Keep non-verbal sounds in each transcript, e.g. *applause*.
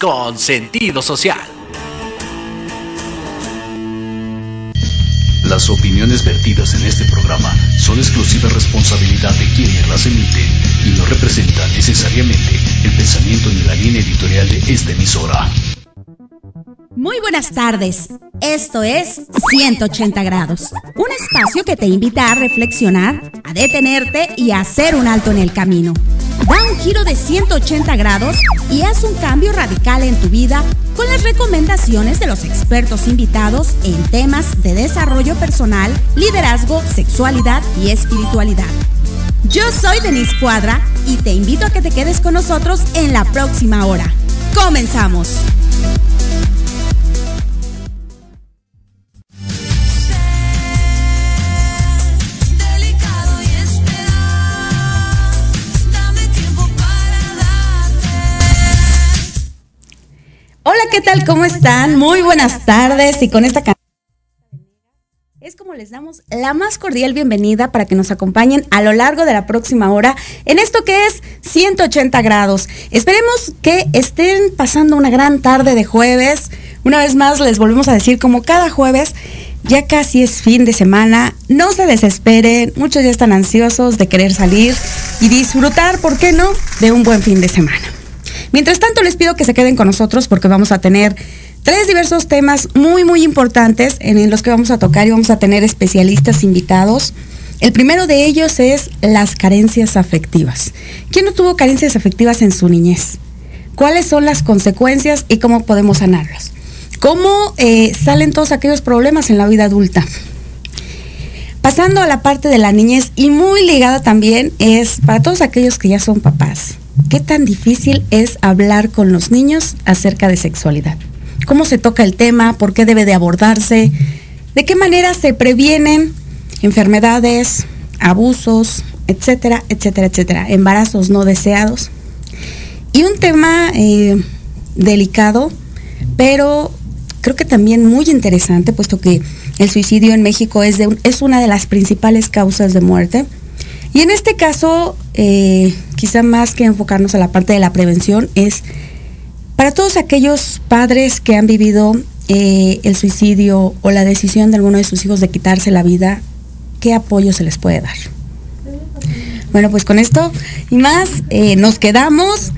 Con sentido social. Las opiniones vertidas en este programa son exclusiva responsabilidad de quienes las emiten y no representan necesariamente el pensamiento ni la línea editorial de esta emisora. Muy buenas tardes. Esto es 180 grados, un espacio que te invita a reflexionar, a detenerte y a hacer un alto en el camino. Da un giro de 180 grados y haz un cambio radical en tu vida con las recomendaciones de los expertos invitados en temas de desarrollo personal, liderazgo, sexualidad y espiritualidad. Yo soy Denise Cuadra y te invito a que te quedes con nosotros en la próxima hora. Comenzamos. ¿Qué tal? ¿Cómo están? Muy buenas tardes y con esta es como les damos la más cordial bienvenida para que nos acompañen a lo largo de la próxima hora en esto que es 180 grados. Esperemos que estén pasando una gran tarde de jueves. Una vez más les volvemos a decir como cada jueves ya casi es fin de semana, no se desesperen, muchos ya están ansiosos de querer salir y disfrutar, ¿por qué no?, de un buen fin de semana. Mientras tanto, les pido que se queden con nosotros porque vamos a tener tres diversos temas muy, muy importantes en los que vamos a tocar y vamos a tener especialistas invitados. El primero de ellos es las carencias afectivas. ¿Quién no tuvo carencias afectivas en su niñez? ¿Cuáles son las consecuencias y cómo podemos sanarlas? ¿Cómo eh, salen todos aquellos problemas en la vida adulta? Pasando a la parte de la niñez y muy ligada también es para todos aquellos que ya son papás. ¿Qué tan difícil es hablar con los niños acerca de sexualidad? ¿Cómo se toca el tema? ¿Por qué debe de abordarse? ¿De qué manera se previenen enfermedades, abusos, etcétera, etcétera, etcétera? Embarazos no deseados. Y un tema eh, delicado, pero creo que también muy interesante, puesto que el suicidio en México es, de, es una de las principales causas de muerte y en este caso, eh, quizá más que enfocarnos a la parte de la prevención, es para todos aquellos padres que han vivido eh, el suicidio o la decisión de alguno de sus hijos de quitarse la vida, ¿qué apoyo se les puede dar? Bueno, pues con esto y más eh, nos quedamos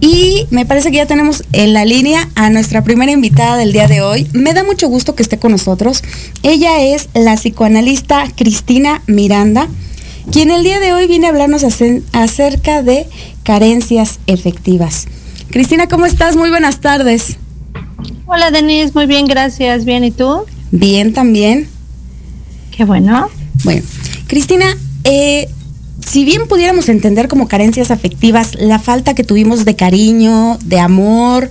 y me parece que ya tenemos en la línea a nuestra primera invitada del día de hoy. Me da mucho gusto que esté con nosotros. Ella es la psicoanalista Cristina Miranda quien el día de hoy viene a hablarnos acerca de carencias efectivas. Cristina, ¿cómo estás? Muy buenas tardes. Hola Denise, muy bien, gracias. Bien, ¿y tú? Bien también. Qué bueno. Bueno, Cristina, eh, si bien pudiéramos entender como carencias afectivas la falta que tuvimos de cariño, de amor,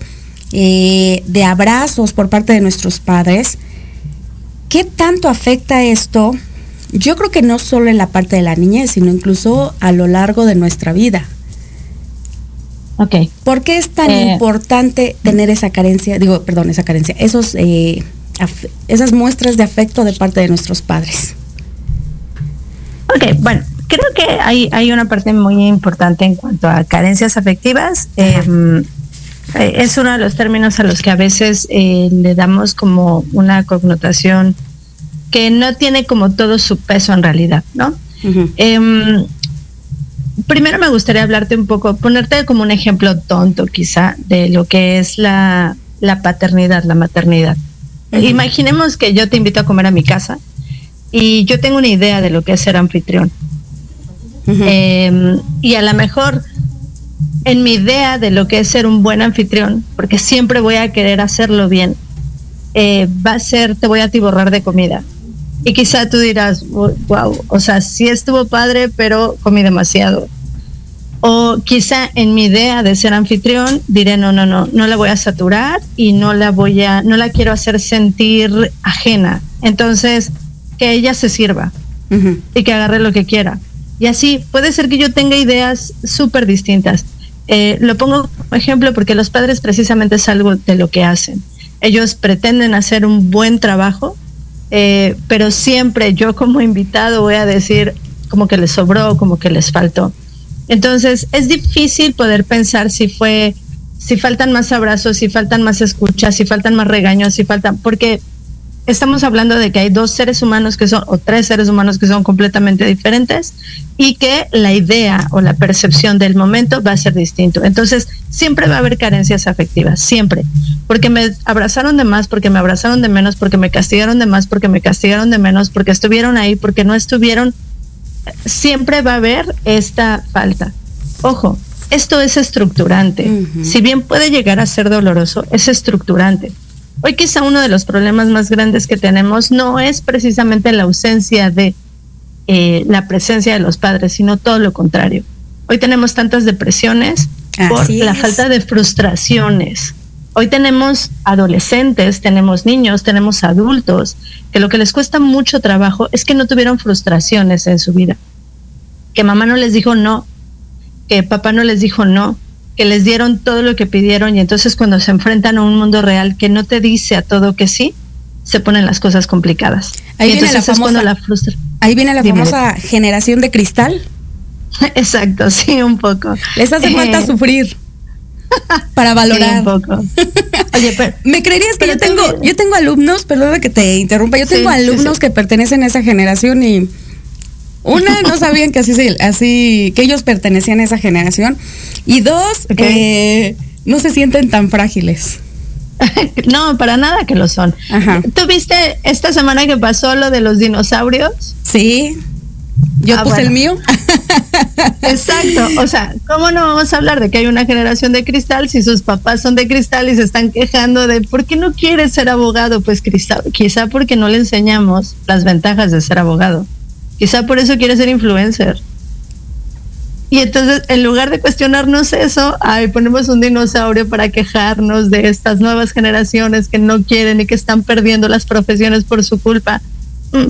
eh, de abrazos por parte de nuestros padres, ¿qué tanto afecta esto yo creo que no solo en la parte de la niñez, sino incluso a lo largo de nuestra vida. Ok. ¿Por qué es tan eh, importante tener esa carencia, digo, perdón, esa carencia, esos, eh, esas muestras de afecto de parte de nuestros padres? Ok, bueno, creo que hay, hay una parte muy importante en cuanto a carencias afectivas. Em, eh, es uno de los términos a los que a veces le damos como una connotación que no tiene como todo su peso en realidad, ¿no? Em, primero me gustaría hablarte un poco, ponerte como un ejemplo tonto quizá de lo que es la, paternidad, la maternidad. Imaginemos que yo te invito a comer a mi casa y yo tengo una idea de lo que es ser anfitrión. Em, y a lo mejor en mi idea de lo que es ser un buen anfitrión, porque siempre voy a querer hacerlo bien, eh, va a ser, te voy a tiborrar de comida. Y quizá tú dirás, wow, o sea, sí estuvo padre, pero comí demasiado. O quizá en mi idea de ser anfitrión diré, no, no, no, no la voy a saturar y no la voy a, no la quiero hacer sentir ajena. Entonces, que ella se sirva y que agarre lo que quiera. Y así puede ser que yo tenga ideas súper distintas. Eh, lo pongo como ejemplo porque los padres precisamente es algo de lo que hacen. Ellos pretenden hacer un buen trabajo, eh, pero siempre yo como invitado voy a decir como que les sobró, como que les faltó. Entonces es difícil poder pensar si fue si faltan más abrazos, si faltan más escuchas, si faltan más regaños, si faltan, porque estamos hablando de que hay dos seres humanos que son, o tres seres humanos que son completamente diferentes y que la idea o la percepción del momento va a ser distinto. Entonces, siempre va a haber carencias afectivas, siempre. Porque me abrazaron de más, porque me abrazaron de menos, porque me castigaron de más, porque me castigaron de menos, porque estuvieron ahí, porque no estuvieron. Siempre va a haber esta falta. Ojo, esto es estructurante. Si bien puede llegar a ser doloroso, es estructurante Hoy quizá uno de los problemas más grandes que tenemos no es precisamente la ausencia de eh, la presencia de los padres, sino todo lo contrario. Hoy tenemos tantas depresiones por la falta de frustraciones. Hoy tenemos adolescentes, tenemos niños, tenemos adultos, que lo que les cuesta mucho trabajo es que no tuvieron frustraciones en su vida. Que mamá no les dijo no, que papá no les dijo no, que les dieron todo lo que pidieron y entonces cuando se enfrentan a un mundo real que no te dice a todo que sí, se ponen las cosas complicadas. Ahí viene la famosa, la frustra. Ahí viene la famosa generación de cristal. *laughs* Exacto, sí, un poco. Les hace falta eh, sufrir *laughs* para valorar. un poco. *laughs* Oye, pero me creerías que yo tengo, yo tengo alumnos, perdón que te interrumpa, yo tengo alumnos que pertenecen a esa generación y una, no *laughs* sabían que así, así, que ellos pertenecían a esa generación. Y dos, eh, no se sienten tan frágiles. *laughs* no, para nada que lo son. ¿Tú viste esta semana que pasó lo de los dinosaurios? Sí. Yo ah, puse el mío. *laughs* Exacto. O sea, ¿cómo no vamos a hablar de que hay una generación de cristal si sus papás son de cristal y se están quejando de por qué no quiere ser abogado? Pues cristal, quizá porque no le enseñamos las ventajas de ser abogado. Quizá por eso quiere ser influencer. Y entonces, en lugar de cuestionarnos eso, ay, ponemos un dinosaurio para quejarnos de estas nuevas generaciones que no quieren y que están perdiendo las profesiones por su culpa. Mm,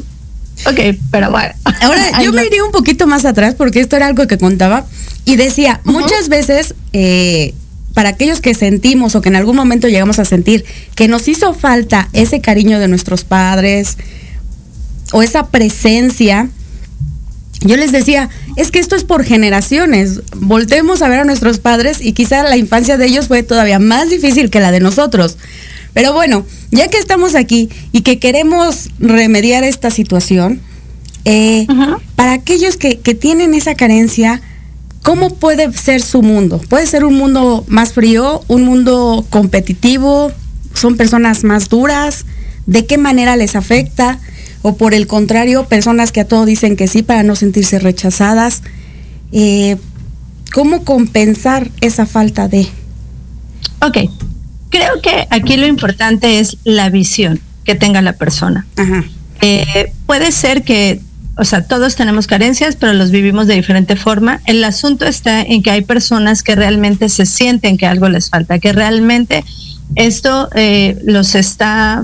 ok, pero bueno. Ahora, *laughs* yo me iría un poquito más atrás porque esto era algo que contaba y decía, muchas veces, eh, para aquellos que sentimos o que en algún momento llegamos a sentir que nos hizo falta ese cariño de nuestros padres, o esa presencia, yo les decía, es que esto es por generaciones. Voltemos a ver a nuestros padres y quizá la infancia de ellos fue todavía más difícil que la de nosotros. Pero bueno, ya que estamos aquí y que queremos remediar esta situación, eh, para aquellos que, que tienen esa carencia, ¿cómo puede ser su mundo? ¿Puede ser un mundo más frío, un mundo competitivo? ¿Son personas más duras? ¿De qué manera les afecta? O por el contrario, personas que a todo dicen que sí para no sentirse rechazadas. Eh, ¿Cómo compensar esa falta de? Ok, creo que aquí lo importante es la visión que tenga la persona. Eh, puede ser que, o sea, todos tenemos carencias, pero los vivimos de diferente forma. El asunto está en que hay personas que realmente se sienten que algo les falta, que realmente esto eh, los está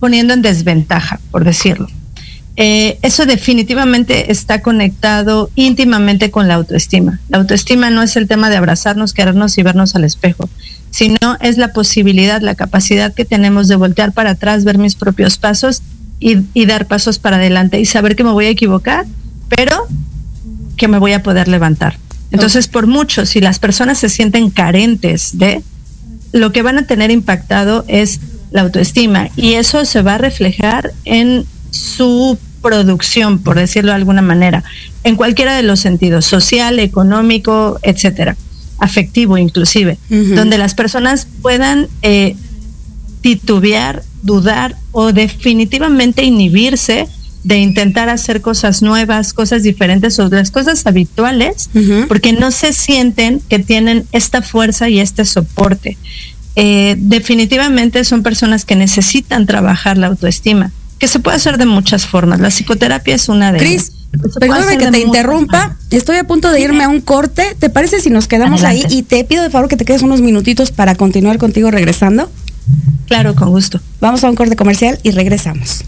poniendo en desventaja, por decirlo. Eh, eso definitivamente está conectado íntimamente con la autoestima. La autoestima no es el tema de abrazarnos, querernos y vernos al espejo, sino es la posibilidad, la capacidad que tenemos de voltear para atrás, ver mis propios pasos y, dar pasos para adelante y saber que me voy a equivocar, pero que me voy a poder levantar. Entonces, por mucho, si las personas se sienten carentes de, lo que van a tener impactado es la autoestima y eso se va a reflejar en su producción, por decirlo de alguna manera, en cualquiera de los sentidos, social, económico, etcétera, afectivo inclusive, donde las personas puedan eh, titubear, dudar o definitivamente inhibirse de intentar hacer cosas nuevas, cosas diferentes o las cosas habituales, porque no se sienten que tienen esta fuerza y este soporte. Eh, definitivamente son personas que necesitan trabajar la autoestima que se puede hacer de muchas formas. La psicoterapia es una de Cris, perdóname que te interrumpa. Estoy a punto de irme a un corte. ¿Te parece si nos quedamos ahí? Y te pido de favor que te quedes unos minutitos para continuar contigo regresando. Claro, con gusto. Vamos a un corte comercial y regresamos.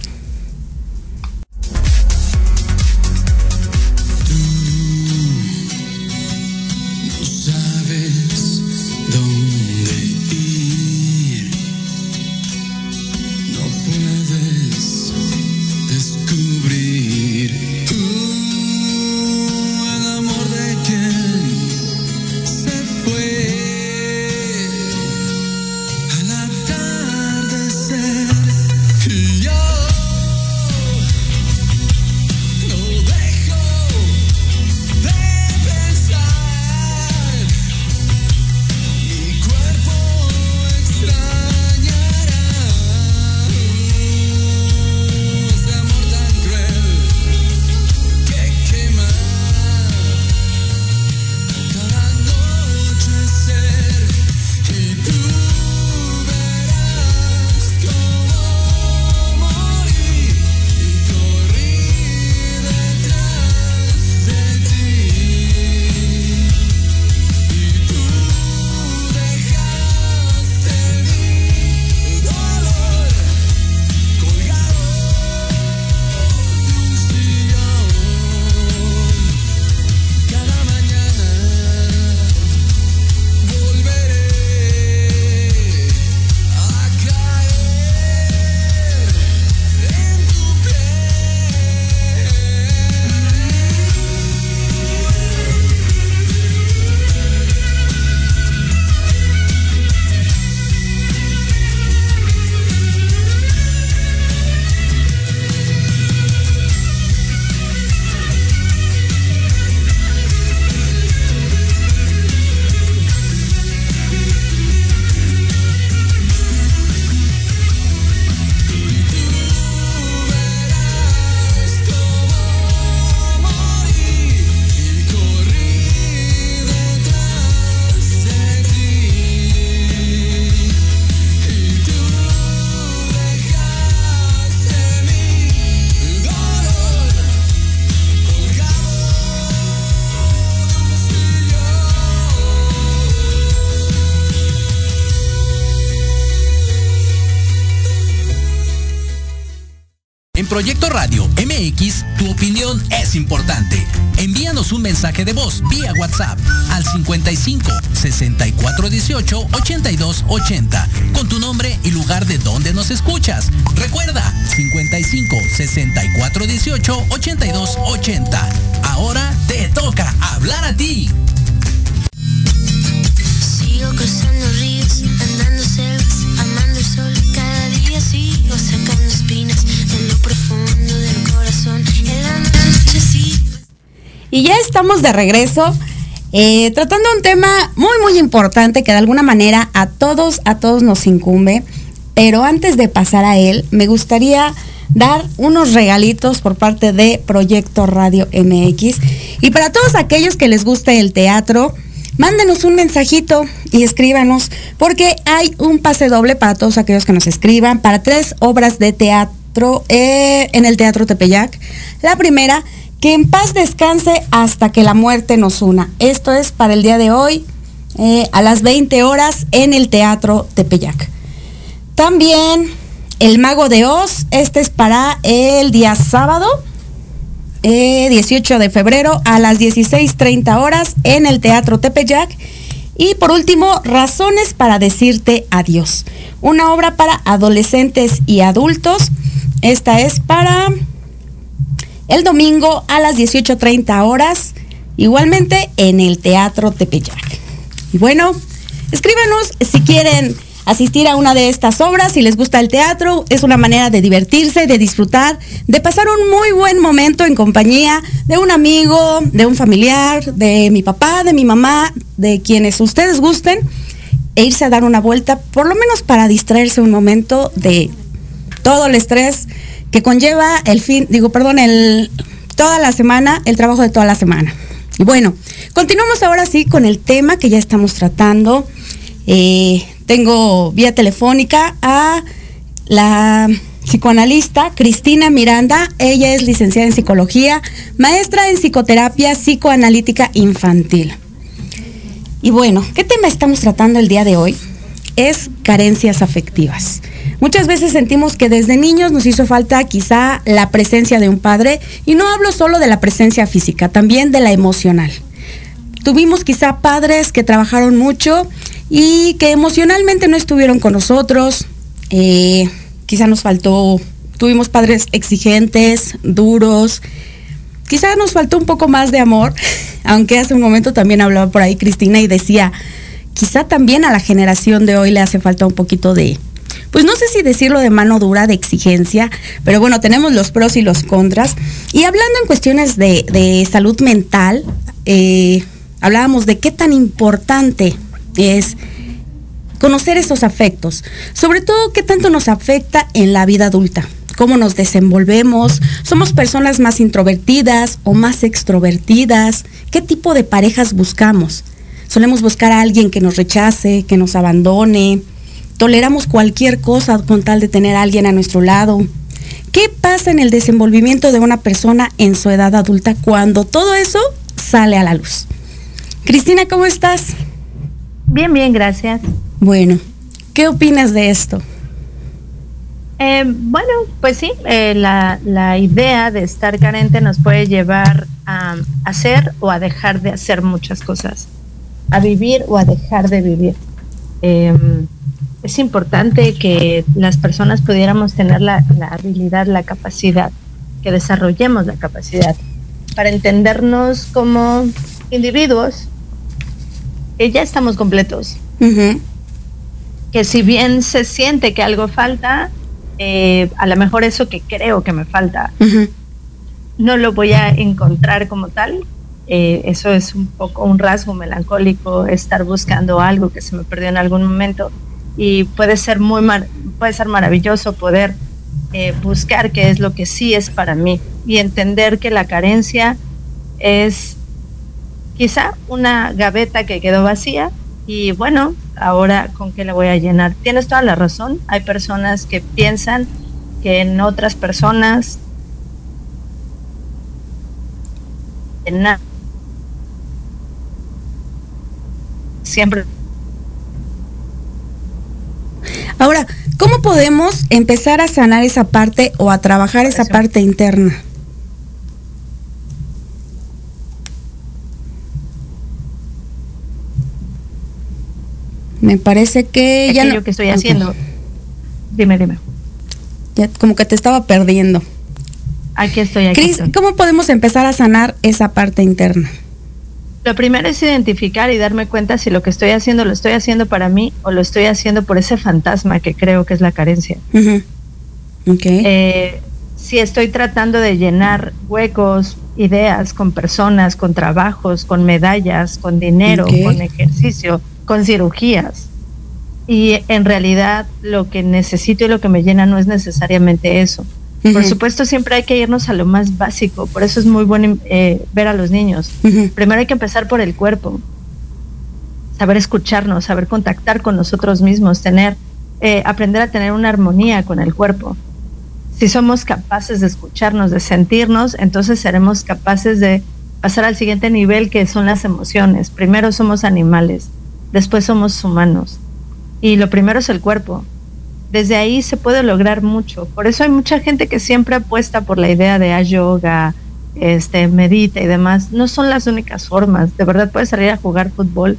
Proyecto Radio MX, tu opinión es importante. Envíanos un mensaje de voz vía WhatsApp al 55 64 18 82 80 con tu nombre y lugar de donde nos escuchas. Recuerda 55 64 18 82 80. Ahora te toca hablar a ti. Y ya estamos de regreso. eh, tratando un tema muy muy importante que de alguna manera a todos, a todos nos incumbe. Pero antes de pasar a él, me gustaría dar unos regalitos por parte de Proyecto Radio MX. Y para todos aquellos que les guste el teatro, mándenos un mensajito y escríbanos, porque hay un pase doble para todos aquellos que nos escriban, para tres obras de teatro eh, en el Teatro Tepeyac. La primera, que en paz descanse hasta que la muerte nos una. Esto es para el día de hoy, eh, a las 20 horas, en el Teatro Tepeyac. También El Mago de Oz, este es para el día sábado, eh, 18 de febrero a las 16.30 horas en el Teatro Tepeyac. Y por último, Razones para decirte adiós. Una obra para adolescentes y adultos. Esta es para el domingo a las 18.30 horas, igualmente en el Teatro Tepeyac. Y bueno, escríbanos si quieren asistir a una de estas obras, si les gusta el teatro, es una manera de divertirse, de disfrutar, de pasar un muy buen momento en compañía de un amigo, de un familiar, de mi papá, de mi mamá, de quienes ustedes gusten, e irse a dar una vuelta, por lo menos para distraerse un momento de todo el estrés que conlleva el fin, digo, perdón, el toda la semana, el trabajo de toda la semana. Y bueno, continuamos ahora sí con el tema que ya estamos tratando. Eh, tengo vía telefónica a la psicoanalista Cristina Miranda. Ella es licenciada en psicología, maestra en psicoterapia psicoanalítica infantil. Y bueno, ¿qué tema estamos tratando el día de hoy? Es carencias afectivas. Muchas veces sentimos que desde niños nos hizo falta quizá la presencia de un padre y no hablo solo de la presencia física, también de la emocional. Tuvimos quizá padres que trabajaron mucho y que emocionalmente no estuvieron con nosotros. Eh, quizá nos faltó, tuvimos padres exigentes, duros. Quizá nos faltó un poco más de amor, *laughs* aunque hace un momento también hablaba por ahí Cristina y decía, quizá también a la generación de hoy le hace falta un poquito de, pues no sé si decirlo de mano dura, de exigencia, pero bueno, tenemos los pros y los contras. Y hablando en cuestiones de, salud mental, eh, hablábamos de qué tan importante es conocer esos afectos, sobre todo qué tanto nos afecta en la vida adulta, cómo nos desenvolvemos, somos personas más introvertidas o más extrovertidas, qué tipo de parejas buscamos. Solemos buscar a alguien que nos rechace, que nos abandone, toleramos cualquier cosa con tal de tener a alguien a nuestro lado. ¿Qué pasa en el desenvolvimiento de una persona en su edad adulta cuando todo eso sale a la luz? Cristina, ¿cómo estás? Bien, bien, gracias. Bueno, ¿qué opinas de esto? Eh, bueno, pues sí, eh, la, la, idea de estar carente nos puede llevar a hacer o a dejar de hacer muchas cosas, a vivir o a dejar de vivir. Eh, es importante que las personas pudiéramos tener la, la, habilidad, la capacidad, que desarrollemos la capacidad para entendernos como individuos que ya estamos completos. Uh -huh. Que si bien se siente que algo falta, eh, a lo mejor eso que creo que me falta, uh -huh. no lo voy a encontrar como tal. Eh, eso es un poco un rasgo melancólico, estar buscando algo que se me perdió en algún momento y puede ser muy mar puede ser maravilloso poder eh, buscar qué es lo que sí es para mí y entender que la carencia es quizá una gaveta que quedó vacía y bueno, ahora con qué la voy a llenar. Tienes toda la razón, hay personas que piensan que en otras personas en nada siempre Ahora, ¿cómo podemos empezar a sanar esa parte o a trabajar esa parte interna? Me parece que ya no- que estoy haciendo. Dime, dime. Ya como que te estaba perdiendo. Aquí estoy, aquí Cris, estoy. ¿cómo podemos empezar a sanar esa parte interna? Lo primero es identificar y darme cuenta si lo que estoy haciendo lo estoy haciendo para mí o lo estoy haciendo por ese fantasma que creo que es la carencia. Ujú. Ok. Eh, si estoy tratando de llenar huecos, ideas con personas, con trabajos, con medallas, con dinero, con ejercicio, con cirugías. Y en realidad lo que necesito y lo que me llena no es necesariamente eso. Por supuesto, siempre hay que irnos a lo más básico. Por eso es muy bueno eh, ver a los niños. Primero hay que empezar por el cuerpo. Saber escucharnos, saber contactar con nosotros mismos, tener, eh, aprender a tener una armonía con el cuerpo. Si somos capaces de escucharnos, de sentirnos, entonces seremos capaces de pasar al siguiente nivel que son las emociones. Primero somos animales, después somos humanos. Y lo primero es el cuerpo. Desde ahí se puede lograr mucho. Por eso hay mucha gente que siempre apuesta por la idea de yoga, este, medita y demás. No son las únicas formas. De verdad puedes salir a jugar fútbol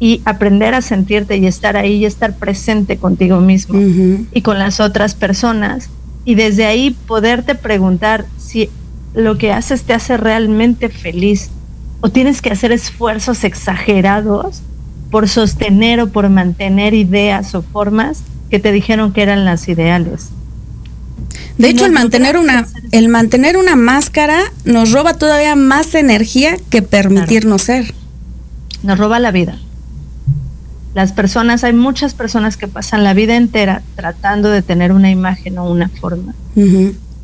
y aprender a sentirte y estar ahí y estar presente contigo mismo y con las otras personas. Y desde ahí poderte preguntar si lo que haces te hace realmente feliz o tienes que hacer esfuerzos exagerados por sostener o por mantener ideas o formas que te dijeron que eran las ideales. De hecho, el mantener una, el mantener una máscara nos roba todavía más energía que permitirnos ser. Nos roba la vida. Las personas, hay muchas personas que pasan la vida entera tratando de tener una imagen o una forma.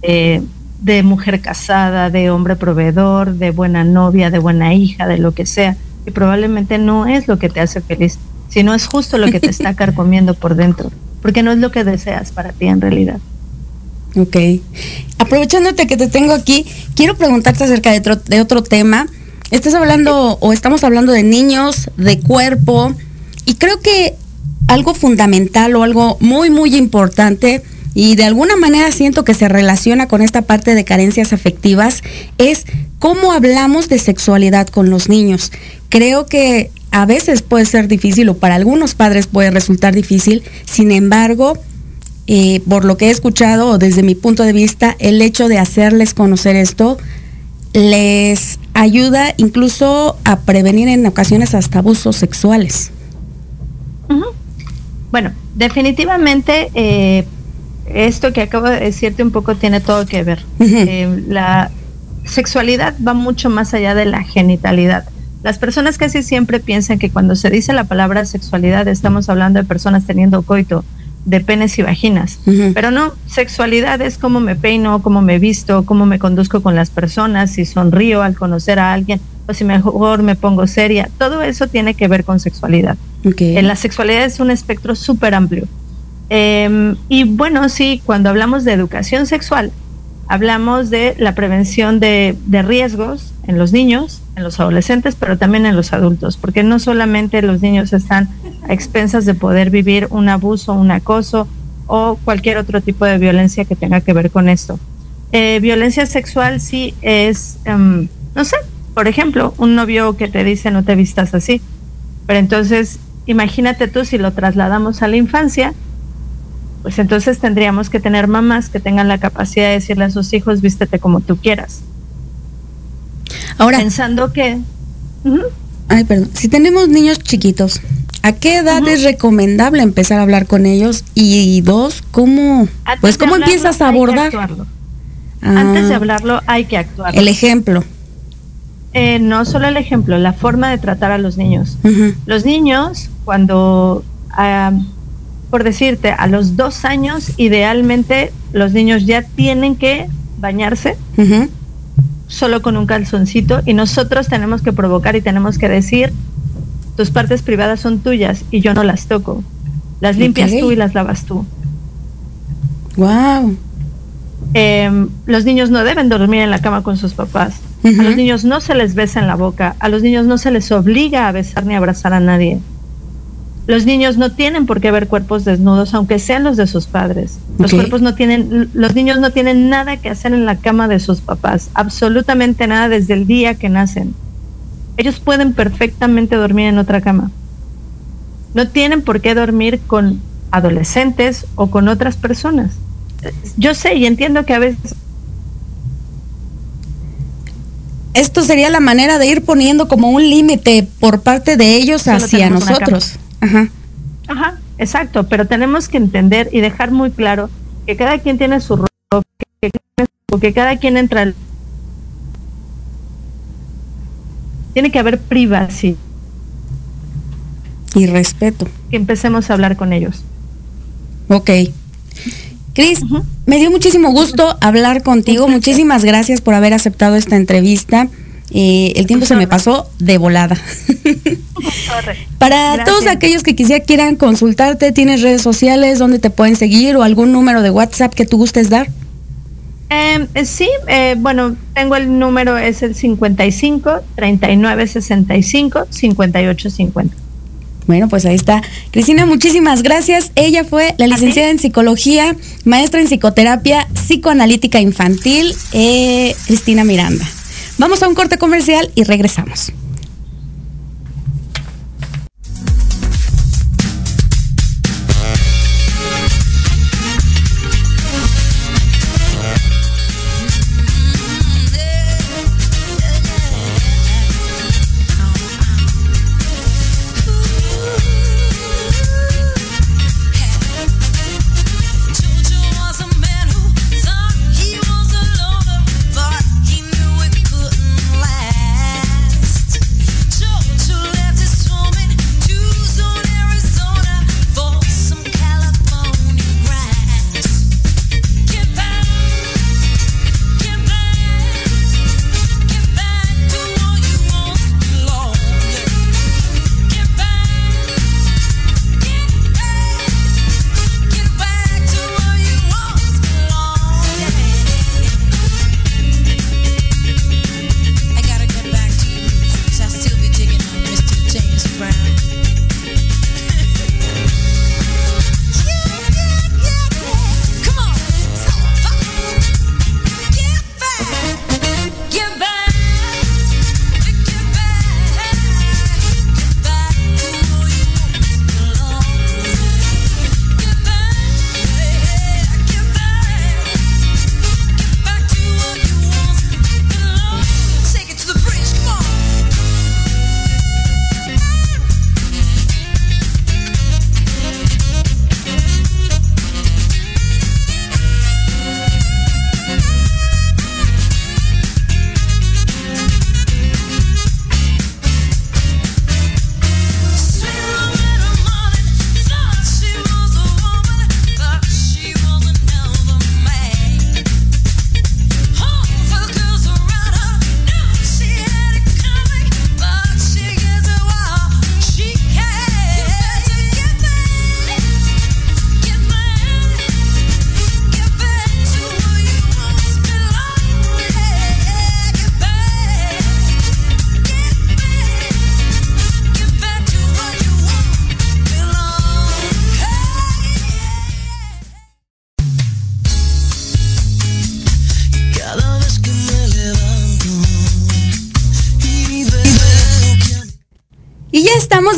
Eh, de mujer casada, de hombre proveedor, de buena novia, de buena hija, de lo que sea, y probablemente no es lo que te hace feliz, sino es justo lo que te está *laughs* carcomiendo por dentro, porque no es lo que deseas para ti en realidad. Ok. Aprovechándote que te tengo aquí, quiero preguntarte acerca de otro, de otro tema. Estás hablando o estamos hablando de niños, de cuerpo, y creo que algo fundamental o algo muy, muy importante, y de alguna manera siento que se relaciona con esta parte de carencias afectivas, es cómo hablamos de sexualidad con los niños. Creo que a veces puede ser difícil o para algunos padres puede resultar difícil, sin embargo, eh, por lo que he escuchado o desde mi punto de vista, el hecho de hacerles conocer esto les ayuda incluso a prevenir en ocasiones hasta abusos sexuales. Bueno, definitivamente eh, esto que acabo de decirte un poco tiene todo que ver. Eh, la sexualidad va mucho más allá de la genitalidad. Las personas casi siempre piensan que cuando se dice la palabra sexualidad estamos hablando de personas teniendo coito, de penes y vaginas. Pero no, sexualidad es cómo me peino, cómo me visto, cómo me conduzco con las personas, si sonrío al conocer a alguien o si mejor me pongo seria. Todo eso tiene que ver con sexualidad. Ok. En la sexualidad es un espectro súper amplio. Eh, y bueno, sí, cuando hablamos de educación sexual, hablamos de la prevención de, riesgos en los niños, en los adolescentes, pero también en los adultos, porque no solamente los niños están a expensas de poder vivir un abuso, un acoso o cualquier otro tipo de violencia que tenga que ver con esto. Eh, violencia sexual sí es, em, no sé, por ejemplo, un novio que te dice no te vistas así, pero entonces imagínate tú si lo trasladamos a la infancia, pues entonces tendríamos que tener mamás que tengan la capacidad de decirle a sus hijos vístete como tú quieras, Ahora, pensando que ay, perdón, si tenemos niños chiquitos, ¿a qué edad es recomendable empezar a hablar con ellos? Y dos, ¿cómo, Antes pues, cómo hablarlo, empiezas a abordar? actuarlo. Antes de Ah, hablarlo hay que actuar. El ejemplo. Eh, no solo el ejemplo, la forma de tratar a los niños. Los niños, cuando, ah, por decirte, a los dos años, idealmente los niños ya tienen que bañarse solo con un calzoncito y nosotros tenemos que provocar y tenemos que decir, tus partes privadas son tuyas y yo no las toco. Las limpias tú y las lavas tú. Wow. Eh, los niños no deben dormir en la cama con sus papás. A los niños no se les besa en la boca. A los niños no se les obliga a besar ni abrazar a nadie. Los niños no tienen por qué ver cuerpos desnudos, aunque sean los de sus padres. Los cuerpos no tienen, los niños no tienen nada que hacer en la cama de sus papás, absolutamente nada desde el día que nacen. Ellos pueden perfectamente dormir en otra cama. No tienen por qué dormir con adolescentes o con otras personas. Yo sé y entiendo que a veces Esto sería la manera de ir poniendo como un límite por parte de ellos hacia nosotros. Ajá. Ajá, exacto, pero tenemos que entender y dejar muy claro que cada quien tiene su rol, que, que cada quien entra. al- Tiene que haber privacidad, Y respeto. que empecemos a hablar con ellos. Ok. Cris, me dio muchísimo gusto hablar contigo. Muchísimas gracias por haber aceptado esta entrevista. Eh, el tiempo se me pasó de volada. Para Gracias. todos aquellos que quisiera quieran consultarte, ¿tienes redes sociales donde te pueden seguir o algún número de WhatsApp que tú gustes dar? Eh, eh, sí, eh, bueno, tengo el número, es el 55 39 65 58 50. Bueno, pues ahí está. Cristina, muchísimas gracias. Ella fue la licenciada en psicología, maestra en psicoterapia psicoanalítica infantil, eh, Cristina Miranda. Vamos a un corte comercial y regresamos.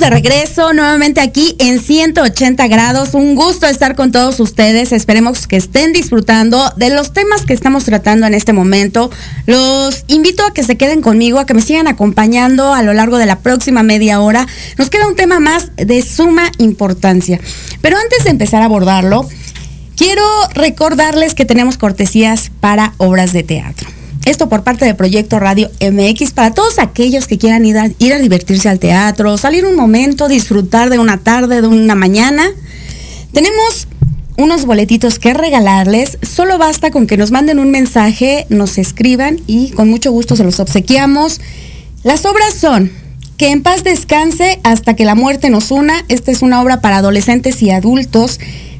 De regreso nuevamente aquí en 180 grados. Un gusto estar con todos ustedes. Esperemos que estén disfrutando de los temas que estamos tratando en este momento. Los invito a que se queden conmigo, a que me sigan acompañando a lo largo de la próxima media hora. Nos queda un tema más de suma importancia. Pero antes de empezar a abordarlo, quiero recordarles que tenemos cortesías para obras de teatro. Esto por parte de Proyecto Radio MX para todos aquellos que quieran ir a, ir a divertirse al teatro, salir un momento, disfrutar de una tarde, de una mañana. Tenemos unos boletitos que regalarles. Solo basta con que nos manden un mensaje, nos escriban y con mucho gusto se los obsequiamos. Las obras son Que en paz descanse hasta que la muerte nos una. Esta es una obra para adolescentes y adultos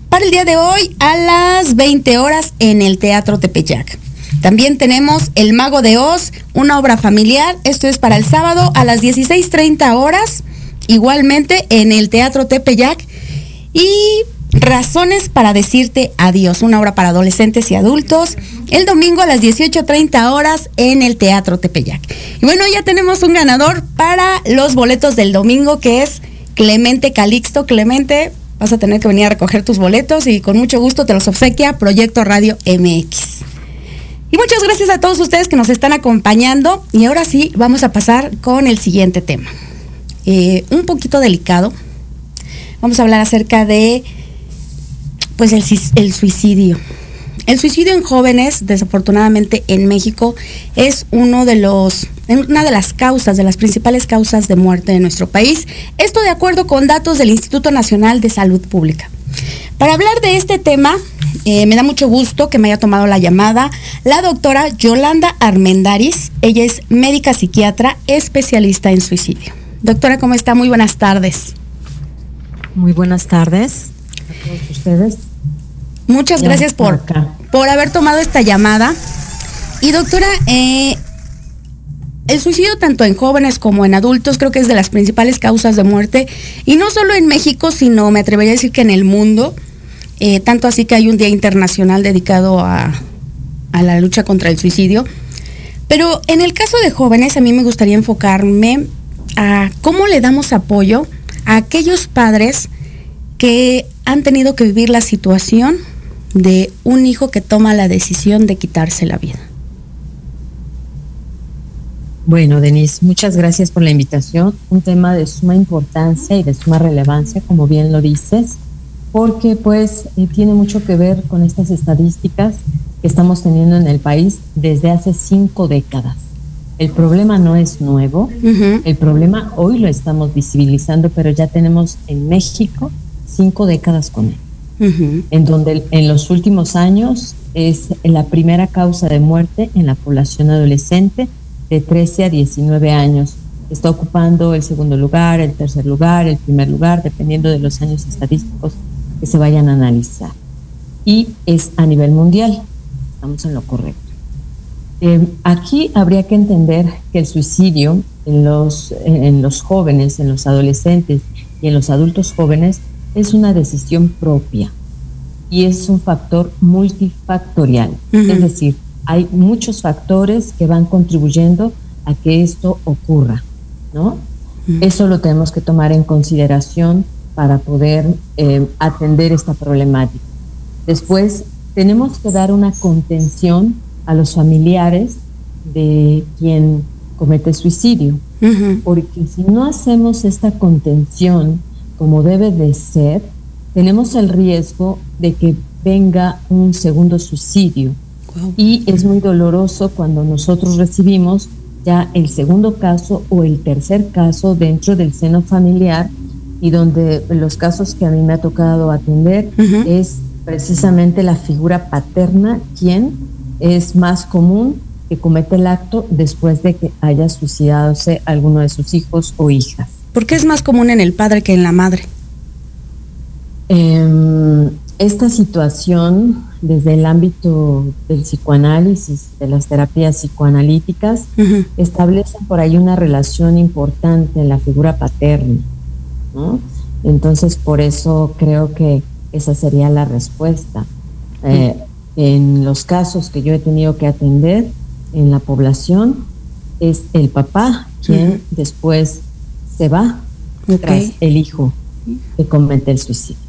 para el día de hoy a las 20 horas en el Teatro Tepeyac. También tenemos El Mago de Oz, una obra familiar. Esto es para el sábado a las 16.30 horas. igualmente en el Teatro Tepeyac. Y Razones para decirte adiós, una obra para adolescentes y adultos, el domingo a las 18.30 horas en el Teatro Tepeyac. Y bueno, ya tenemos un ganador para los boletos del domingo, que es Clemente Calixto. Clemente, vas a tener que venir a recoger tus boletos y con mucho gusto te los obsequia Proyecto Radio MX. Y muchas gracias a todos ustedes que nos están acompañando. Y ahora sí, vamos a pasar con el siguiente tema. Eh, un poquito delicado. Vamos a hablar acerca de pues el, el suicidio. El suicidio en jóvenes, desafortunadamente en México, es uno de los, una de las causas, de las principales causas de muerte de nuestro país. Esto de acuerdo con datos del Instituto Nacional de Salud Pública. Para hablar de este tema, eh, me da mucho gusto que me haya tomado la llamada la doctora Yolanda Armendaris. Ella es médica psiquiatra especialista en suicidio. Doctora, ¿cómo está? Muy buenas tardes. Muy buenas tardes a todos ustedes. Muchas Ya, gracias por, por haber tomado esta llamada. Y doctora, eh, el suicidio tanto en jóvenes como en adultos creo que es de las principales causas de muerte. Y no solo en México, sino me atrevería a decir que en el mundo. Eh, tanto así que hay un día internacional dedicado a, a la lucha contra el suicidio. Pero en el caso de jóvenes, a mí me gustaría enfocarme a cómo le damos apoyo a aquellos padres que han tenido que vivir la situación de un hijo que toma la decisión de quitarse la vida. Bueno, Denise, muchas gracias por la invitación. Un tema de suma importancia y de suma relevancia, como bien lo dices, porque pues eh, tiene mucho que ver con estas estadísticas que estamos teniendo en el país desde hace cinco décadas. El problema no es nuevo, el problema hoy lo estamos visibilizando, pero ya tenemos en México cinco décadas con él. en donde en los últimos años es la primera causa de muerte en la población adolescente de 13 a 19 años. Está ocupando el segundo lugar, el tercer lugar, el primer lugar, dependiendo de los años estadísticos que se vayan a analizar. Y es a nivel mundial. Estamos en lo correcto. Eh, aquí habría que entender que el suicidio en los, en los jóvenes, en los adolescentes y en los adultos jóvenes es una decisión propia y es un factor multifactorial. Es decir, hay muchos factores que van contribuyendo a que esto ocurra, ¿no? Eso lo tenemos que tomar en consideración para poder eh, atender esta problemática. Después, tenemos que dar una contención a los familiares de quien comete suicidio, porque si no hacemos esta contención como debe de ser, tenemos el riesgo de que venga un segundo suicidio. Y es muy doloroso cuando nosotros recibimos ya el segundo caso o el tercer caso dentro del seno familiar y donde los casos que a mí me ha tocado atender es precisamente la figura paterna quien es más común que comete el acto después de que haya suicidadose alguno de sus hijos o hijas. ¿Por qué es más común en el padre que en la madre? Eh, esta situación desde el ámbito del psicoanálisis, de las terapias psicoanalíticas, establecen por ahí una relación importante en la figura paterna, ¿no? Entonces, por eso creo que esa sería la respuesta. Eh, en los casos que yo he tenido que atender en la población, es el papá quien después se va Ok. tras el hijo que comete el suicidio.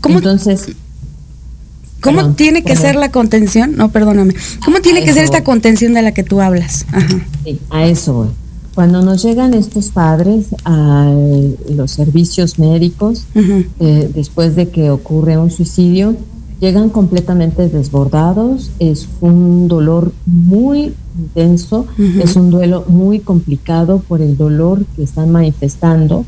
¿Cómo, Entonces, cómo perdón, tiene que ser la contención? No, perdóname. ¿Cómo tiene A que ser esta contención de la que tú hablas? Ajá. Sí, a eso voy. Cuando nos llegan estos padres a los servicios médicos, eh, después de que ocurre un suicidio, llegan completamente desbordados, es un dolor muy intenso, es un duelo muy complicado por el dolor que están manifestando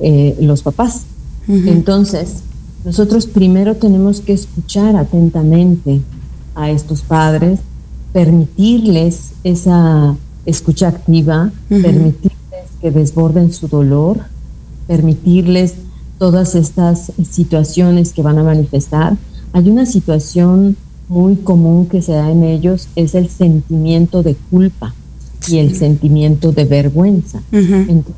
eh, los papás. Entonces, nosotros primero tenemos que escuchar atentamente a estos padres, permitirles esa escucha activa, Ujú. permitirles que desborden su dolor, permitirles todas estas situaciones que van a manifestar. Hay una situación muy común que se da en ellos, es el sentimiento de culpa y el sentimiento de vergüenza. Ujú. Entonces,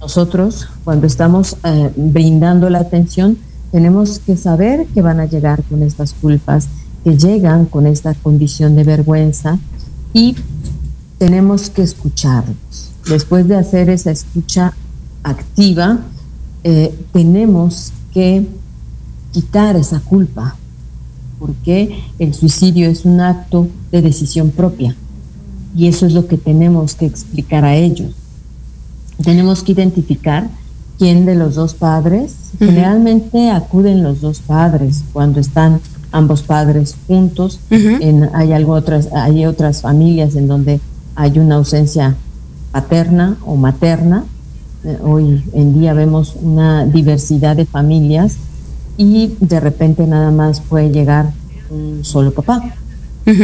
nosotros cuando estamos eh, brindando la atención tenemos que saber que van a llegar con estas culpas, que llegan con esta condición de vergüenza y tenemos que escucharlos. Después de hacer esa escucha activa, eh, tenemos que quitar esa culpa, porque el suicidio es un acto de decisión propia y eso es lo que tenemos que explicar a ellos. Tenemos que identificar quién de los dos padres, generalmente acuden los dos padres cuando están ambos padres juntos, Ujú. en- hay, algo otras, hay otras familias en donde hay una ausencia paterna o materna. Eh, Hoy en día vemos una diversidad de familias y de repente nada más puede llegar un solo papá. Ujú.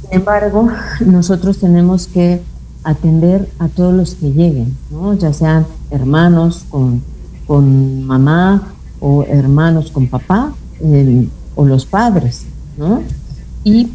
Sin embargo, *laughs* nosotros tenemos que atender a todos los que lleguen, ¿no? ya sean hermanos con, con mamá o hermanos con papá eh, o los padres. ¿no? Y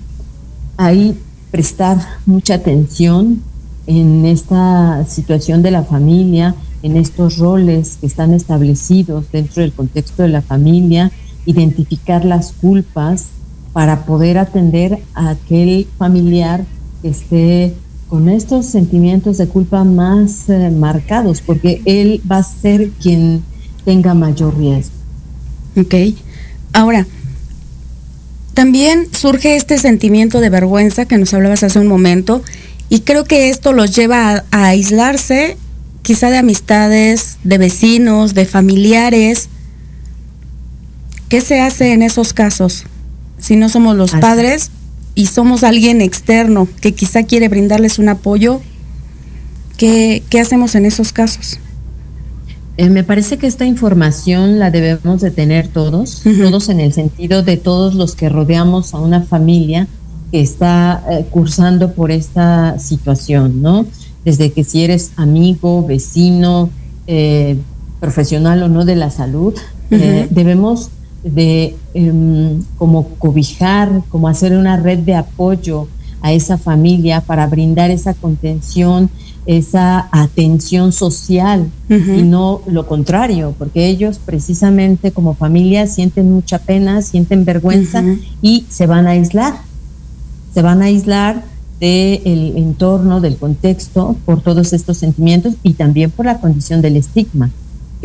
ahí prestar mucha atención en esta situación de la familia, en estos roles que están establecidos dentro del contexto de la familia, identificar las culpas para poder atender a aquel familiar que esté con estos sentimientos de culpa más eh, marcados, porque él va a ser quien tenga mayor riesgo. Ok. Ahora, también surge este sentimiento de vergüenza que nos hablabas hace un momento y creo que esto los lleva a, a aislarse quizá de amistades, de vecinos, de familiares. ¿Qué se hace en esos casos? Si no somos los Así. padres y somos alguien externo que quizá quiere brindarles un apoyo, ¿qué, qué hacemos en esos casos? Eh, me parece que esta información la debemos de tener todos, todos en el sentido de todos los que rodeamos a una familia que está eh, cursando por esta situación, ¿no? Desde que si eres amigo, vecino, eh, profesional o no de la salud, eh, Ujú. debemos de em, como cobijar, como hacer una red de apoyo a esa familia para brindar esa contención, esa atención social y no lo contrario, porque ellos precisamente como familia sienten mucha pena, sienten vergüenza y se van a aislar. Se van a aislar del entorno, del contexto, por todos estos sentimientos y también por la condición del estigma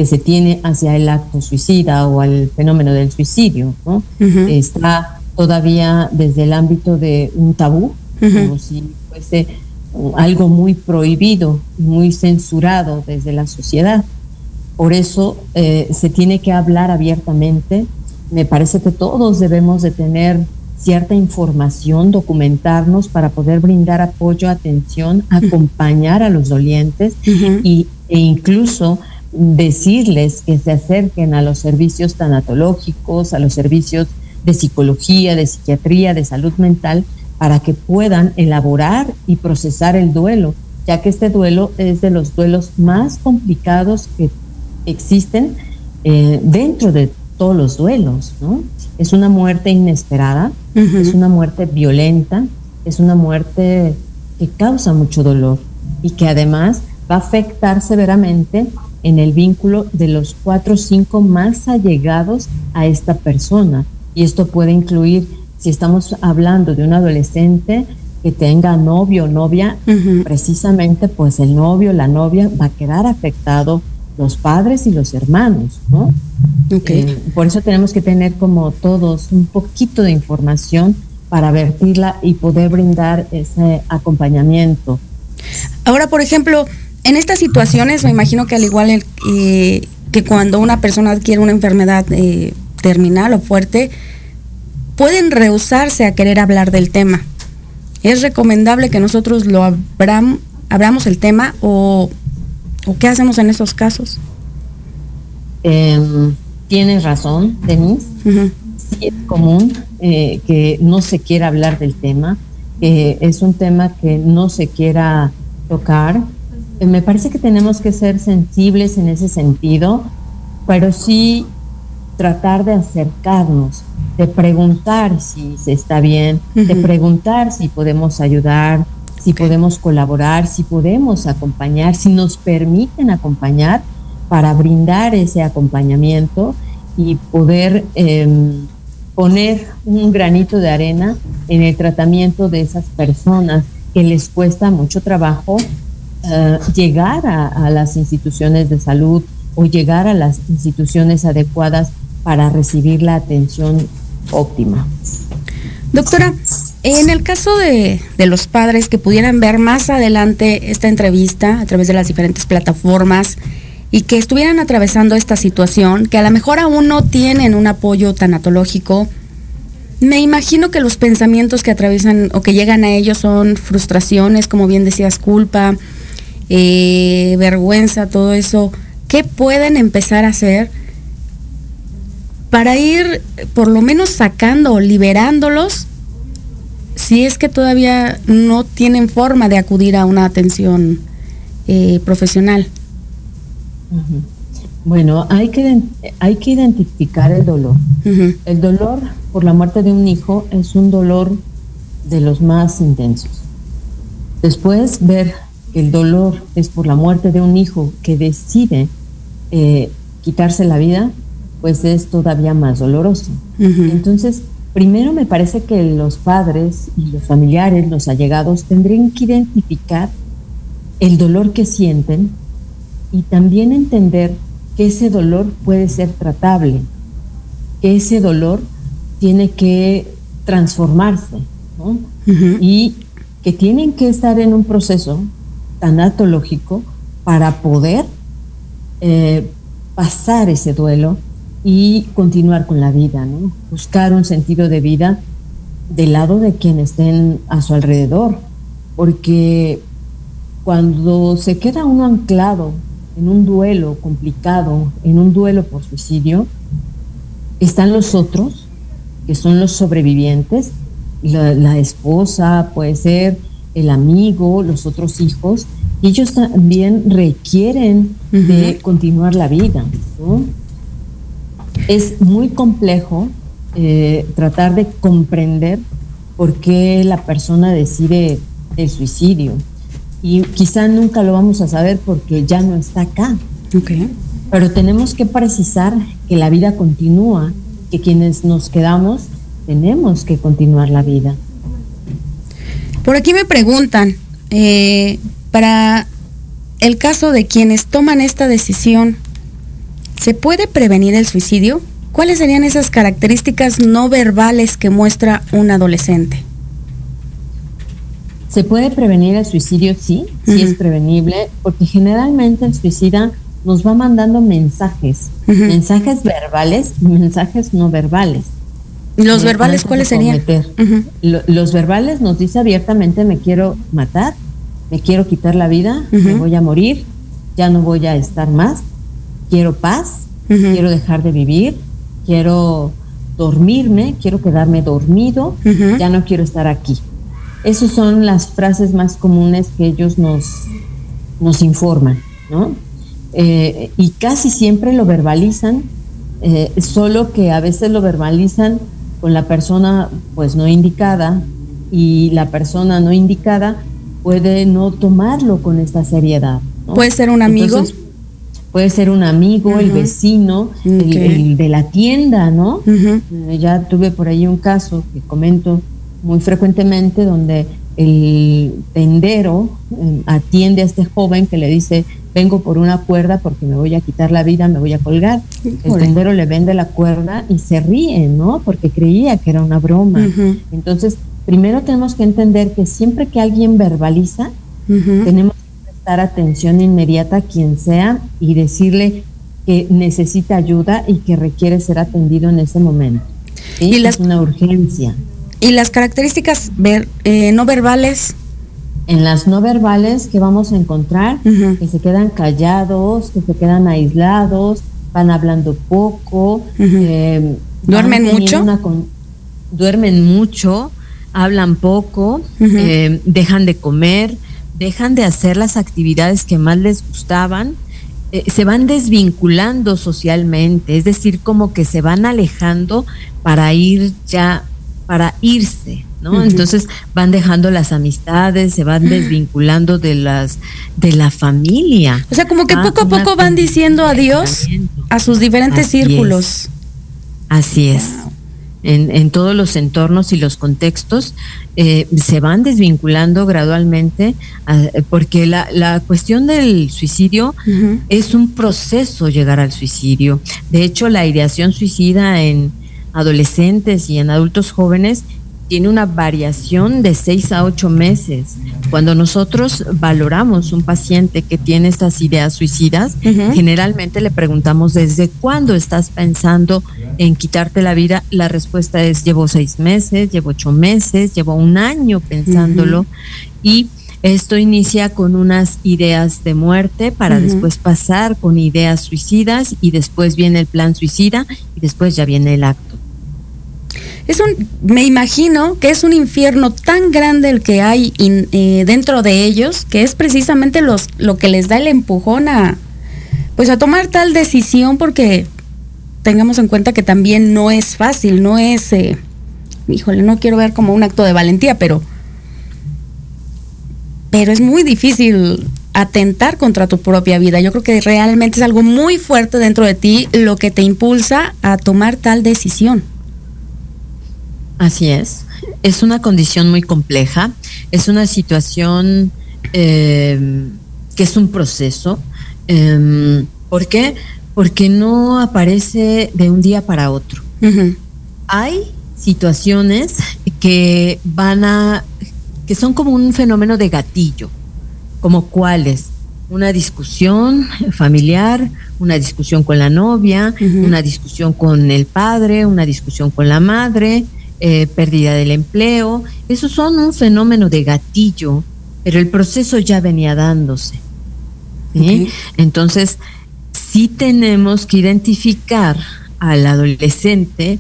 que se tiene hacia el acto suicida o al fenómeno del suicidio. Está todavía desde el ámbito de un tabú, como si fuese algo muy prohibido, muy censurado desde la sociedad. Por eso eh, se tiene que hablar abiertamente. Me parece que todos debemos de tener cierta información, documentarnos para poder brindar apoyo, atención, acompañar a los dolientes y, e incluso decirles que se acerquen a los servicios tanatológicos, a los servicios de psicología, de psiquiatría, de salud mental, para que puedan elaborar y procesar el duelo, ya que este duelo es de los duelos más complicados que existen eh, dentro de todos los duelos, ¿no? Es una muerte inesperada, es una muerte violenta, es una muerte que causa mucho dolor y que además va a afectar severamente en el vínculo de los cuatro o cinco más allegados a esta persona. Y esto puede incluir, si estamos hablando de un adolescente que tenga novio o novia, precisamente pues el novio, la novia va a quedar afectado, los padres y los hermanos, ¿no? Eh, por eso tenemos que tener como todos un poquito de información para vertirla y poder brindar ese acompañamiento. Ahora, por ejemplo, en estas situaciones, me imagino que al igual el- eh, que cuando una persona adquiere una enfermedad eh, terminal o fuerte, pueden rehusarse a querer hablar del tema. ¿Es recomendable que nosotros lo abram- abramos el tema o, o qué hacemos en esos casos? Em, tienes razón, Denise. Ujú, Sí es común eh, que no se quiera hablar del tema, que es un tema que no se quiera tocar. Eh, me parece que tenemos que ser sensibles en ese sentido, pero sí tratar de acercarnos, de preguntar si se está bien, de preguntar si podemos ayudar, si podemos colaborar, si podemos acompañar, si nos permiten acompañar, para brindar ese acompañamiento y poder em, poner un granito de arena en el tratamiento de esas personas que les cuesta mucho trabajo eh, llegar a, a las instituciones de salud o llegar a las instituciones adecuadas para recibir la atención óptima. Doctora, en el caso de, de los padres que pudieran ver más adelante esta entrevista a través de las diferentes plataformas y que estuvieran atravesando esta situación, que a lo mejor aún no tienen un apoyo tanatológico, me imagino que los pensamientos que atraviesan o que llegan a ellos son frustraciones, como bien decías, culpa, eh, vergüenza, todo eso. ¿Qué pueden empezar a hacer para ir por lo menos sacando o liberándolos si es que todavía no tienen forma de acudir a una atención eh, profesional? Bueno, hay que, hay que identificar el dolor. El dolor por la muerte de un hijo es un dolor de los más intensos. Después ver el dolor es por la muerte de un hijo que decide eh, quitarse la vida, pues es todavía más doloroso. Entonces, primero me parece que los padres y los familiares, los allegados, tendrían que identificar el dolor que sienten y también entender que ese dolor puede ser tratable, que ese dolor tiene que transformarse, y que tienen que estar en un proceso tanatológico para poder eh, pasar ese duelo y continuar con la vida. Buscar un sentido de vida del lado de quienes estén a su alrededor, porque cuando se queda uno anclado en un duelo complicado, en un duelo por suicidio, están los otros, que son los sobrevivientes, la esposa, puede ser el amigo, los otros hijos, ellos también requieren de continuar la vida. ¿no? Es muy complejo eh, tratar de comprender por qué la persona decide el suicidio. Y quizá nunca lo vamos a saber porque ya no está acá. Pero tenemos que precisar que la vida continúa, que quienes nos quedamos tenemos que continuar la vida. Por aquí me preguntan, eh, para el caso de quienes toman esta decisión, ¿se puede prevenir el suicidio? ¿Cuáles serían esas características no verbales que muestra un adolescente? ¿Se puede prevenir el suicidio? Sí, sí es prevenible, porque generalmente el suicida nos va mandando mensajes, mensajes verbales y mensajes no verbales. ¿Los verbales cuáles serían? Lo- los verbales nos dice abiertamente me quiero matar, me quiero quitar la vida, me voy a morir, ya no voy a estar más, quiero paz, quiero dejar de vivir, quiero dormirme, quiero quedarme dormido, ya no quiero estar aquí. Esas son las frases más comunes que ellos nos, nos informan, ¿no? Eh, y casi siempre lo verbalizan, eh, solo que a veces lo verbalizan con la persona pues no indicada y la persona no indicada puede no tomarlo con esta seriedad. ¿no? ¿Puede ser un amigo? Entonces, puede ser un amigo, el vecino, el- de la tienda, ¿no? Eh, ya tuve por ahí un caso que comento muy frecuentemente donde el tendero eh, atiende a este joven que le dice, vengo por una cuerda porque me voy a quitar la vida, me voy a colgar. El tendero le vende la cuerda y se ríe, ¿no? Porque creía que era una broma. Entonces, primero tenemos que entender que siempre que alguien verbaliza, tenemos que prestar atención inmediata a quien sea y decirle que necesita ayuda y que requiere ser atendido en ese momento. ¿sí? Y las- Es una urgencia. ¿Y las características ver- eh, no verbales? En las no verbales que vamos a encontrar, que se quedan callados, que se quedan aislados, van hablando poco, eh, ¿Duermen mucho? con- duermen mucho, hablan poco, eh, dejan de comer, dejan de hacer las actividades que más les gustaban, eh, se van desvinculando socialmente, es decir, como que se van alejando para ir ya para irse, ¿no? Entonces van dejando las amistades, se van desvinculando de las de la familia. O sea, como que Ah, poco a poco van diciendo adiós a sus diferentes Así es. círculos. Así es. En, en todos los entornos y los contextos eh, se van desvinculando gradualmente, ah, porque la, la cuestión del suicidio es un proceso llegar al suicidio. De hecho, la ideación suicida en adolescentes y en adultos jóvenes tiene una variación de seis a ocho meses. Cuando nosotros valoramos un paciente que tiene estas ideas suicidas, generalmente le preguntamos desde cuándo estás pensando en quitarte la vida. La respuesta es llevo seis meses, llevo ocho meses, llevo un año pensándolo y esto inicia con unas ideas de muerte para después pasar con ideas suicidas y después viene el plan suicida y después ya viene el acto. Es un, me imagino que es un infierno tan grande el que hay eh, dentro de ellos que es precisamente lo que les da el empujón a, pues a tomar tal decisión porque tengamos en cuenta que también no es fácil, no es, eh, híjole, no quiero ver como un acto de valentía, pero, pero es muy difícil atentar contra tu propia vida. Yo creo que realmente es algo muy fuerte dentro de ti lo que te impulsa a tomar tal decisión. Así es. Es una condición muy compleja, es una situación eh, que es un proceso. Eh, ¿Por qué? Porque no aparece de un día para otro. Hay situaciones que van a, que son como un fenómeno de gatillo, como cuáles, una discusión familiar, una discusión con la novia, una discusión con el padre, una discusión con la madre, eh, pérdida del empleo, esos son un fenómeno de gatillo, pero el proceso ya venía dándose. Entonces, sí tenemos que identificar al adolescente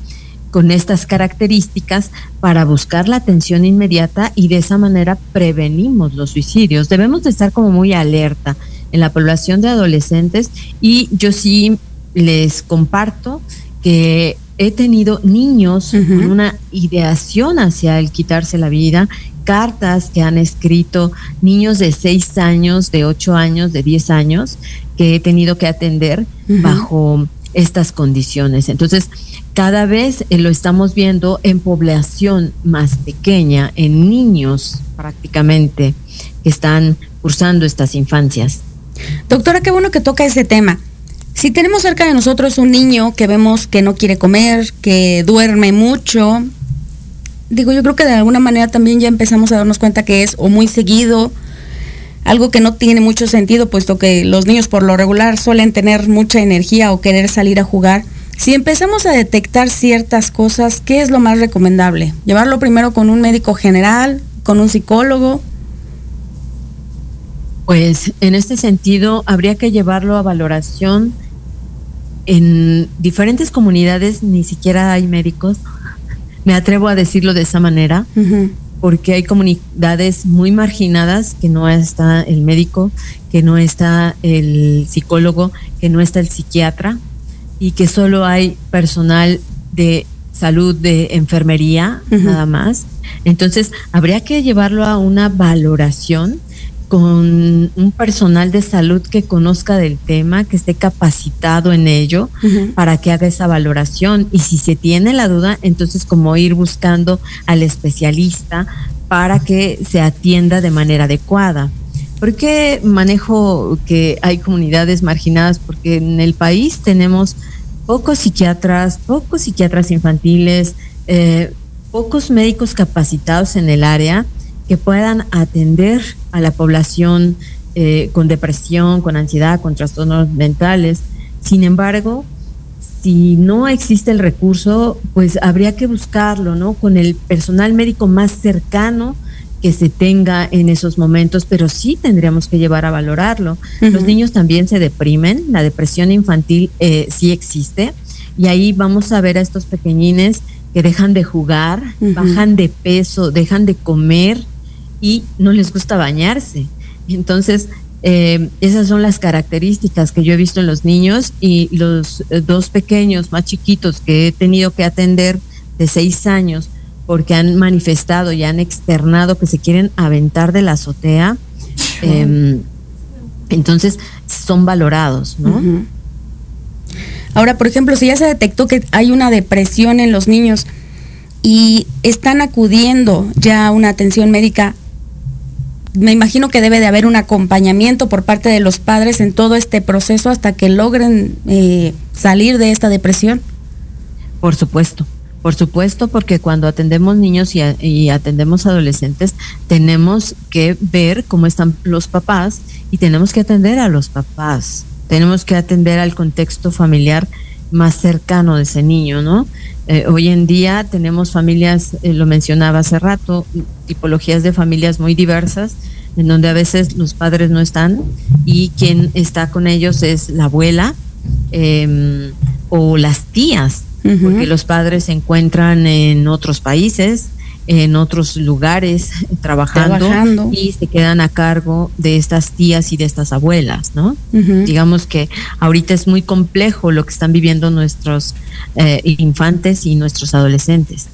con estas características para buscar la atención inmediata y de esa manera prevenimos los suicidios. Debemos de estar como muy alerta en la población de adolescentes y yo sí les comparto que he tenido niños con una ideación hacia el quitarse la vida, cartas que han escrito niños de 6 años, de 8 años, de 10 años, que he tenido que atender bajo estas condiciones. Entonces, cada vez eh, lo estamos viendo en población más pequeña, en niños prácticamente que están cursando estas infancias. Doctora, qué bueno que toca ese tema. Si tenemos cerca de nosotros un niño que vemos que no quiere comer, que duerme mucho, digo, yo creo que de alguna manera también ya empezamos a darnos cuenta que es o muy seguido, algo que no tiene mucho sentido, puesto que los niños por lo regular suelen tener mucha energía o querer salir a jugar. Si empezamos a detectar ciertas cosas, ¿qué es lo más recomendable? ¿Llevarlo primero con un médico general, con un psicólogo? Pues en este sentido habría que llevarlo a valoración. En diferentes comunidades ni siquiera hay médicos. Me atrevo a decirlo de esa manera. Porque hay comunidades muy marginadas que no está el médico, que no está el psicólogo, que no está el psiquiatra y que solo hay personal de salud de enfermería nada más. Entonces, habría que llevarlo a una valoración con un personal de salud que conozca del tema, que esté capacitado en ello para que haga esa valoración. Y si se tiene la duda, entonces como ir buscando al especialista para que se atienda de manera adecuada. ¿Por qué manejo que hay comunidades marginadas? Porque en el país tenemos pocos psiquiatras, pocos psiquiatras infantiles, eh, pocos médicos capacitados en el área que puedan atender a la población eh, con depresión, con ansiedad, con trastornos mentales. Sin embargo, si no existe el recurso, pues habría que buscarlo, ¿no? Con el personal médico más cercano que se tenga en esos momentos, pero sí tendríamos que llevar a valorarlo. Los niños también se deprimen, la depresión infantil eh, sí existe, y ahí vamos a ver a estos pequeñines que dejan de jugar, bajan de peso, dejan de comer y no les gusta bañarse. Entonces, eh, esas son las características que yo he visto en los niños y los eh, dos pequeños más chiquitos que he tenido que atender de seis años porque han manifestado y han externado que se quieren aventar de la azotea, em, entonces son valorados, ¿no? Ahora, por ejemplo, si ya se detectó que hay una depresión en los niños y están acudiendo ya a una atención médica, me imagino que debe de haber un acompañamiento por parte de los padres en todo este proceso hasta que logren eh, salir de esta depresión. Por supuesto, por supuesto, porque cuando atendemos niños y, a- y atendemos adolescentes, tenemos que ver cómo están los papás y tenemos que atender a los papás. Tenemos que atender al contexto familiar más cercano de ese niño, ¿no? Eh, hoy en día tenemos familias, eh, lo mencionaba hace rato, tipologías de familias muy diversas, en donde a veces los padres no están y quien está con ellos es la abuela em, o las tías, porque los padres se encuentran en otros países, en otros lugares trabajando, Trabajando. y se quedan a cargo de estas tías y de estas abuelas, ¿no? Digamos que ahorita es muy complejo lo que están viviendo nuestros eh, infantes y nuestros adolescentes.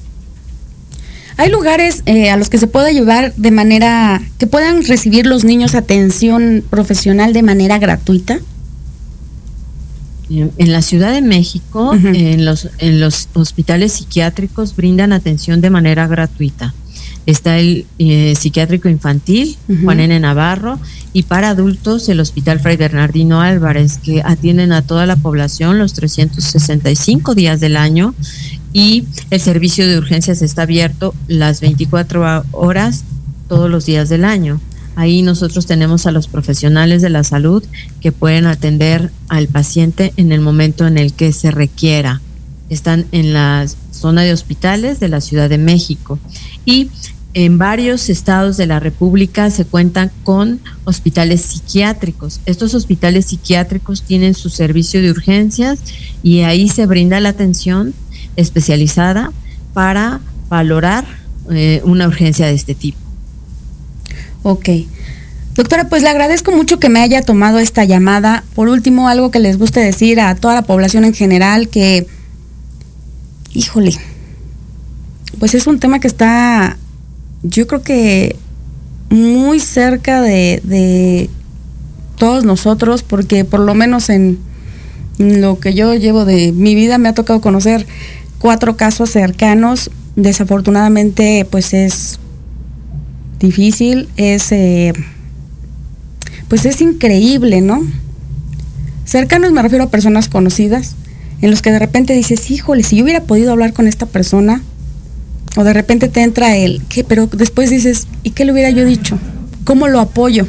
Hay lugares eh, a los que se pueda llevar de manera que puedan recibir los niños atención profesional de manera gratuita. En en la Ciudad de México, en, los, en los hospitales psiquiátricos brindan atención de manera gratuita. Está el eh, psiquiátrico infantil, Ujú. Juan N. Navarro, y para adultos el Hospital Fray Bernardino Álvarez, que atienden a toda la población los 365 días del año. Y el servicio de urgencias está abierto las 24 horas todos los días del año. Ahí nosotros tenemos a los profesionales de la salud que pueden atender al paciente en el momento en el que se requiera. Están en la zona de hospitales de la Ciudad de México y en varios estados de la República se cuentan con hospitales psiquiátricos. Estos hospitales psiquiátricos tienen su servicio de urgencias y ahí se brinda la atención especializada para valorar eh, una urgencia de este tipo. Ok. Doctora, pues le agradezco mucho que me haya tomado esta llamada. Por último, algo que les guste decir a toda la población en general, que, híjole, pues es un tema que está, yo creo que muy cerca de, de todos nosotros, porque por lo menos en lo que yo llevo de mi vida me ha tocado conocer cuatro casos cercanos. Desafortunadamente, pues es difícil, es eh, pues es increíble, ¿no? Cercanos me refiero a personas conocidas, en los que de repente dices, híjole, si yo hubiera podido hablar con esta persona, o de repente te entra el, ¿qué? Pero después dices, ¿y qué le hubiera yo dicho? ¿Cómo lo apoyo?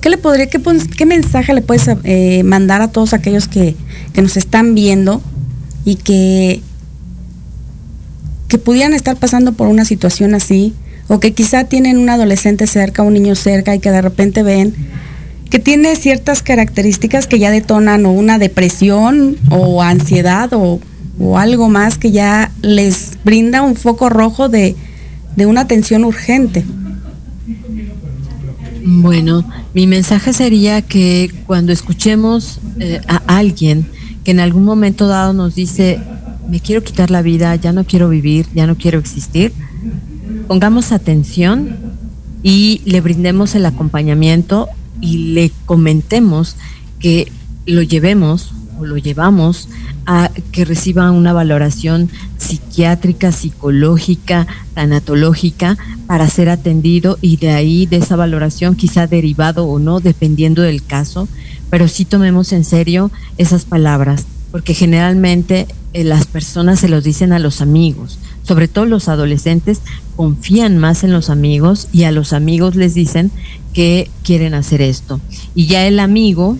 ¿Qué le podría, qué, qué mensaje le puedes eh, mandar a todos aquellos que, que nos están viendo y que, que pudieran estar pasando por una situación así, o que quizá tienen un adolescente cerca, un niño cerca y que de repente ven que tiene ciertas características que ya detonan o una depresión o ansiedad o, o algo más que ya les brinda un foco rojo de, de una atención urgente. Bueno, mi mensaje sería que cuando escuchemos eh, a alguien que en algún momento dado nos dice, me quiero quitar la vida, ya no quiero vivir, ya no quiero existir, pongamos atención y le brindemos el acompañamiento y le comentemos que lo llevemos o lo llevamos a que reciba una valoración psiquiátrica, psicológica, tanatológica para ser atendido y de ahí, de esa valoración, quizá derivado o no, dependiendo del caso, pero sí tomemos en serio esas palabras, porque generalmente eh, las personas se los dicen a los amigos, sobre todo los adolescentes confían más en los amigos y a los amigos les dicen que quieren hacer esto. Y ya el amigo,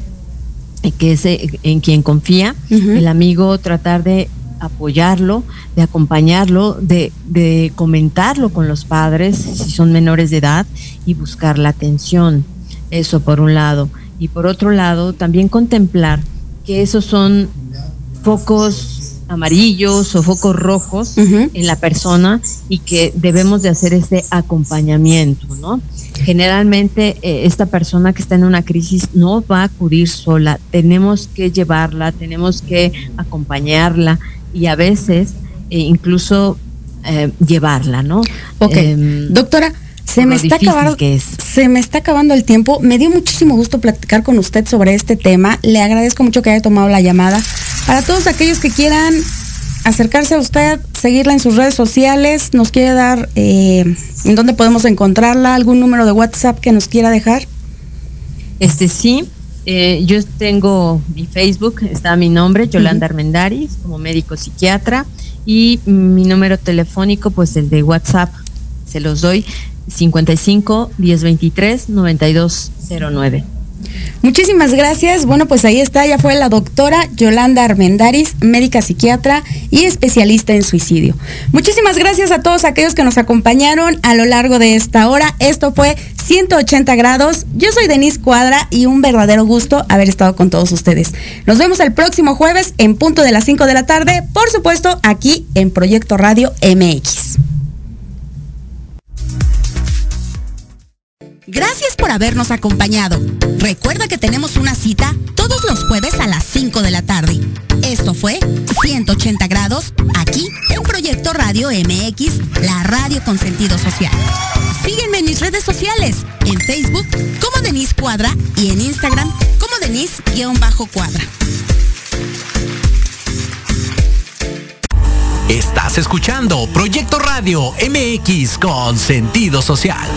eh, que es eh, en quien confía, el amigo tratar de apoyarlo, de acompañarlo, de, de comentarlo con los padres si son menores de edad y buscar la atención. Eso por un lado. Y por otro lado, también contemplar que esos son focos amarillos o focos rojos en la persona y que debemos de hacer ese acompañamiento, ¿no? Generalmente eh, esta persona que está en una crisis no va a acudir sola, tenemos que llevarla, tenemos que acompañarla y a veces eh, incluso eh, llevarla, ¿no? Ok. Em, Doctora, se me está acabando. que es. Se me está acabando el tiempo. Me dio muchísimo gusto platicar con usted sobre este tema. Le agradezco mucho que haya tomado la llamada. Para todos aquellos que quieran acercarse a usted, seguirla en sus redes sociales, nos quiere dar eh, en dónde podemos encontrarla, algún número de WhatsApp que nos quiera dejar. Este sí, eh, yo tengo mi Facebook, está mi nombre, Yolanda Armendaris, como médico psiquiatra, y mi número telefónico, pues el de WhatsApp, se los doy, 55 1023 9209. Muchísimas gracias. Bueno, pues ahí está, ya fue la doctora Yolanda Armendaris, médica psiquiatra y especialista en suicidio. Muchísimas gracias a todos aquellos que nos acompañaron a lo largo de esta hora. Esto fue 180 grados. Yo soy Denise Cuadra y un verdadero gusto haber estado con todos ustedes. Nos vemos el próximo jueves en punto de las 5 de la tarde, por supuesto, aquí en Proyecto Radio MX. Habernos acompañado. Recuerda que tenemos una cita todos los jueves a las 5 de la tarde. Esto fue 180 grados aquí en Proyecto Radio MX, la radio con sentido social. Sígueme en mis redes sociales, en Facebook como Denise Cuadra y en Instagram como Denise-Cuadra. Estás escuchando Proyecto Radio MX con sentido social.